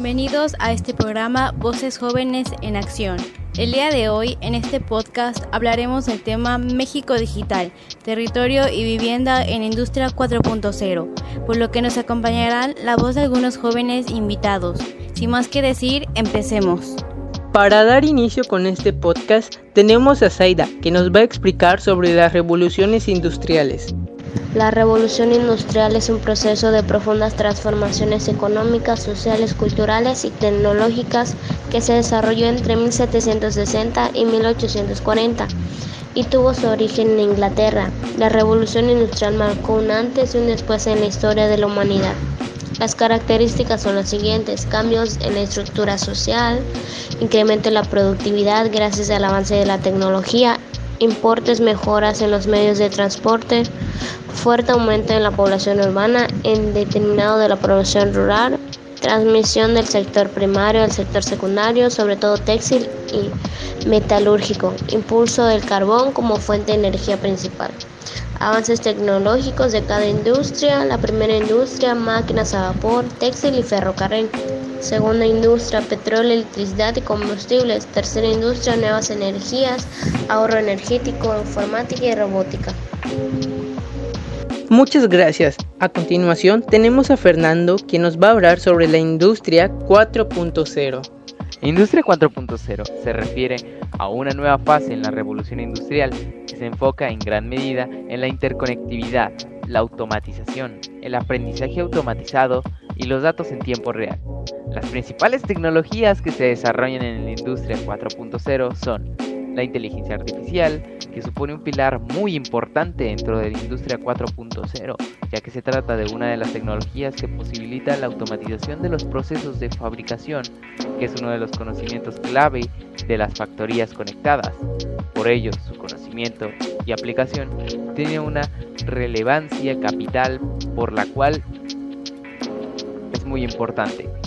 Bienvenidos a este programa Voces Jóvenes en Acción. El día de hoy, en este podcast, hablaremos del tema México Digital, Territorio y Vivienda en Industria 4.0, por lo que nos acompañarán la voz de algunos jóvenes invitados. Sin más que decir, empecemos. Para dar inicio con este podcast, tenemos a Zaida, que nos va a explicar sobre las revoluciones industriales. La revolución industrial es un proceso de profundas transformaciones económicas, sociales, culturales y tecnológicas que se desarrolló entre 1760 y 1840 y tuvo su origen en Inglaterra. La revolución industrial marcó un antes y un después en la historia de la humanidad. Las características son las siguientes, cambios en la estructura social, incremento en la productividad gracias al avance de la tecnología, importes mejoras en los medios de transporte, fuerte aumento en la población urbana en determinado de la población rural, transmisión del sector primario al sector secundario, sobre todo textil y metalúrgico, impulso del carbón como fuente de energía principal. Avances tecnológicos de cada industria, la primera industria, máquinas a vapor, textil y ferrocarril. Segunda industria, petróleo, electricidad y combustibles. Tercera industria, nuevas energías, ahorro energético, informática y robótica. Muchas gracias. A continuación tenemos a Fernando quien nos va a hablar sobre la industria 4.0. Industria 4.0 se refiere a una nueva fase en la revolución industrial que se enfoca en gran medida en la interconectividad, la automatización, el aprendizaje automatizado y los datos en tiempo real. Las principales tecnologías que se desarrollan en la industria 4.0 son la inteligencia artificial, que supone un pilar muy importante dentro de la industria 4.0, ya que se trata de una de las tecnologías que posibilita la automatización de los procesos de fabricación, que es uno de los conocimientos clave de las factorías conectadas. Por ello, su conocimiento y aplicación tiene una relevancia capital por la cual es muy importante.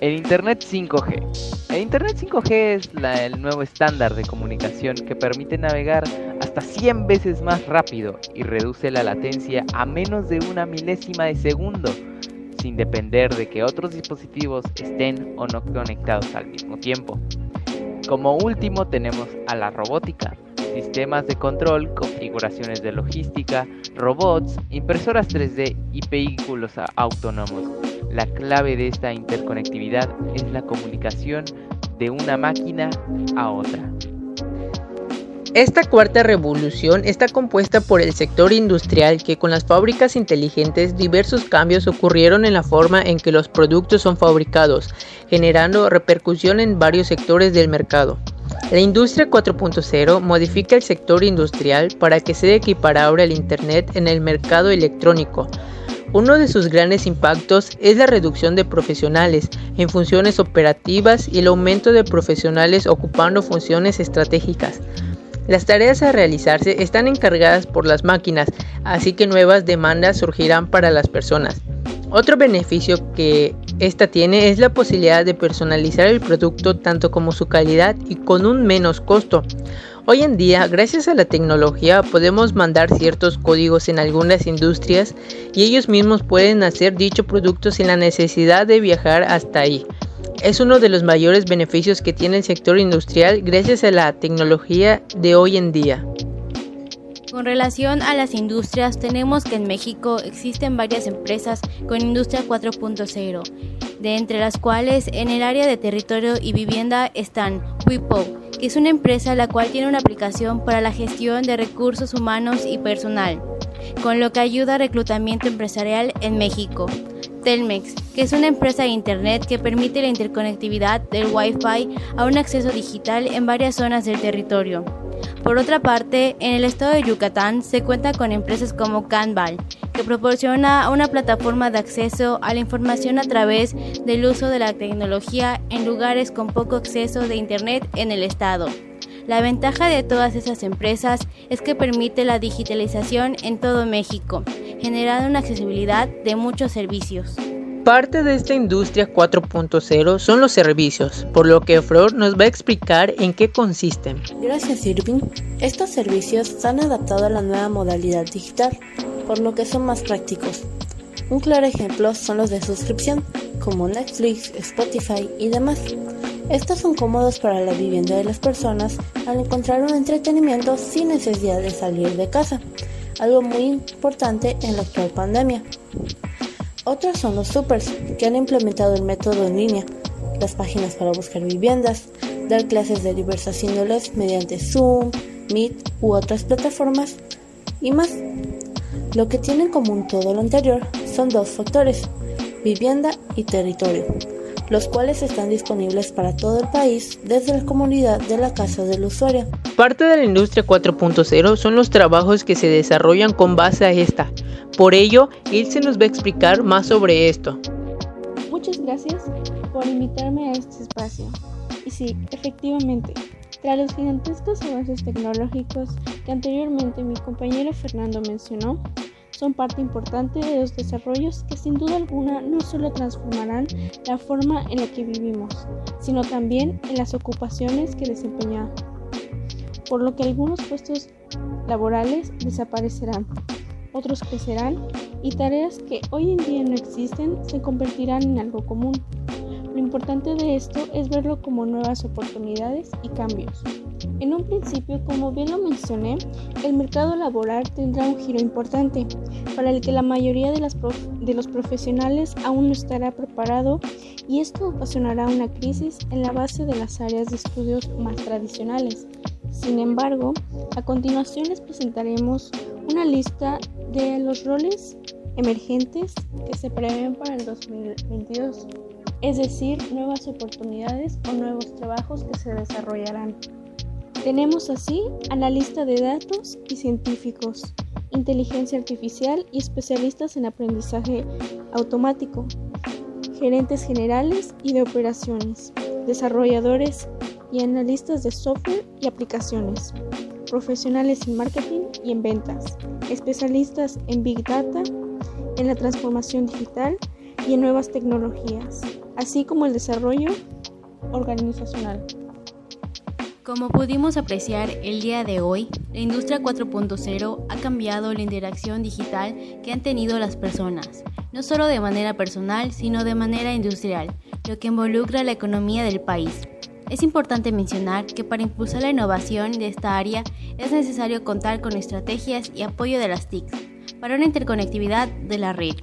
El Internet 5G. El Internet 5G es el nuevo estándar de comunicación que permite navegar hasta 100 veces más rápido y reduce la latencia a menos de una milésima de segundo, sin depender de que otros dispositivos estén o no conectados al mismo tiempo. Como último tenemos a la robótica, sistemas de control, configuraciones de logística, robots, impresoras 3D y vehículos autónomos la clave de esta interconectividad es la comunicación de una máquina a otra. Esta cuarta revolución está compuesta por el sector industrial que con las fábricas inteligentes diversos cambios ocurrieron en la forma en que los productos son fabricados, generando repercusión en varios sectores del mercado. La industria 4.0 modifica el sector industrial para que sea equiparable al Internet en el mercado electrónico, uno de sus grandes impactos es la reducción de profesionales en funciones operativas y el aumento de profesionales ocupando funciones estratégicas. Las tareas a realizarse están encargadas por las máquinas, así que nuevas demandas surgirán para las personas. Otro beneficio que esta tiene es la posibilidad de personalizar el producto tanto como su calidad y con un menos costo. Hoy en día, gracias a la tecnología, podemos mandar ciertos códigos en algunas industrias y ellos mismos pueden hacer dicho producto sin la necesidad de viajar hasta ahí. Es uno de los mayores beneficios que tiene el sector industrial gracias a la tecnología de hoy en día. Con relación a las industrias, tenemos que en México existen varias empresas con industria 4.0, de entre las cuales en el área de territorio y vivienda están WIPO, que es una empresa la cual tiene una aplicación para la gestión de recursos humanos y personal, con lo que ayuda a reclutamiento empresarial en México. Telmex, que es una empresa de Internet que permite la interconectividad del Wi-Fi a un acceso digital en varias zonas del territorio. Por otra parte, en el estado de Yucatán se cuenta con empresas como Canval, que proporciona una plataforma de acceso a la información a través del uso de la tecnología en lugares con poco acceso de Internet en el estado. La ventaja de todas esas empresas es que permite la digitalización en todo México, generando una accesibilidad de muchos servicios. Parte de esta industria 4.0 son los servicios, por lo que Flor nos va a explicar en qué consisten. Gracias Irving. Estos servicios se han adaptado a la nueva modalidad digital, por lo que son más prácticos. Un claro ejemplo son los de suscripción, como Netflix, Spotify y demás. Estos son cómodos para la vivienda de las personas al encontrar un entretenimiento sin necesidad de salir de casa, algo muy importante en la actual pandemia. Otros son los supers, que han implementado el método en línea, las páginas para buscar viviendas, dar clases de diversas índoles mediante Zoom, Meet u otras plataformas y más. Lo que tienen en común todo lo anterior son dos factores, vivienda y territorio, los cuales están disponibles para todo el país desde la comunidad de la casa del usuario. Parte de la industria 4.0 son los trabajos que se desarrollan con base a esta. Por ello, Ilse nos va a explicar más sobre esto. Muchas gracias por invitarme a este espacio. Y sí, efectivamente, tras los gigantescos avances tecnológicos que anteriormente mi compañero Fernando mencionó, son parte importante de los desarrollos que sin duda alguna no solo transformarán la forma en la que vivimos, sino también en las ocupaciones que desempeñamos, por lo que algunos puestos laborales desaparecerán, otros crecerán y tareas que hoy en día no existen se convertirán en algo común. Lo importante de esto es verlo como nuevas oportunidades y cambios. En un principio, como bien lo mencioné, el mercado laboral tendrá un giro importante, para el que la mayoría de, los profesionales aún no estará preparado y esto ocasionará una crisis en la base de las áreas de estudios más tradicionales. Sin embargo, a continuación les presentaremos una lista de los roles emergentes que se prevén para el 2022 es decir, nuevas oportunidades o nuevos trabajos que se desarrollarán. Tenemos así analista de datos y científicos, inteligencia artificial y especialistas en aprendizaje automático, gerentes generales y de operaciones, desarrolladores y analistas de software y aplicaciones, profesionales en marketing y en ventas, especialistas en big data, en la transformación digital y en nuevas tecnologías, así como el desarrollo organizacional. Como pudimos apreciar el día de hoy, la industria 4.0 ha cambiado la interacción digital que han tenido las personas, no solo de manera personal, sino de manera industrial, lo que involucra la economía del país. Es importante mencionar que para impulsar la innovación de esta área es necesario contar con estrategias y apoyo de las TIC para una interconectividad de la red.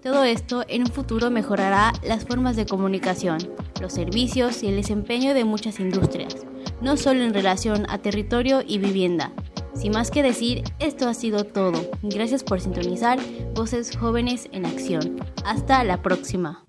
Todo esto en un futuro mejorará las formas de comunicación, los servicios y el desempeño de muchas industrias, no solo en relación a territorio y vivienda. Sin más que decir, esto ha sido todo. Gracias por sintonizar Voces Jóvenes en Acción. Hasta la próxima.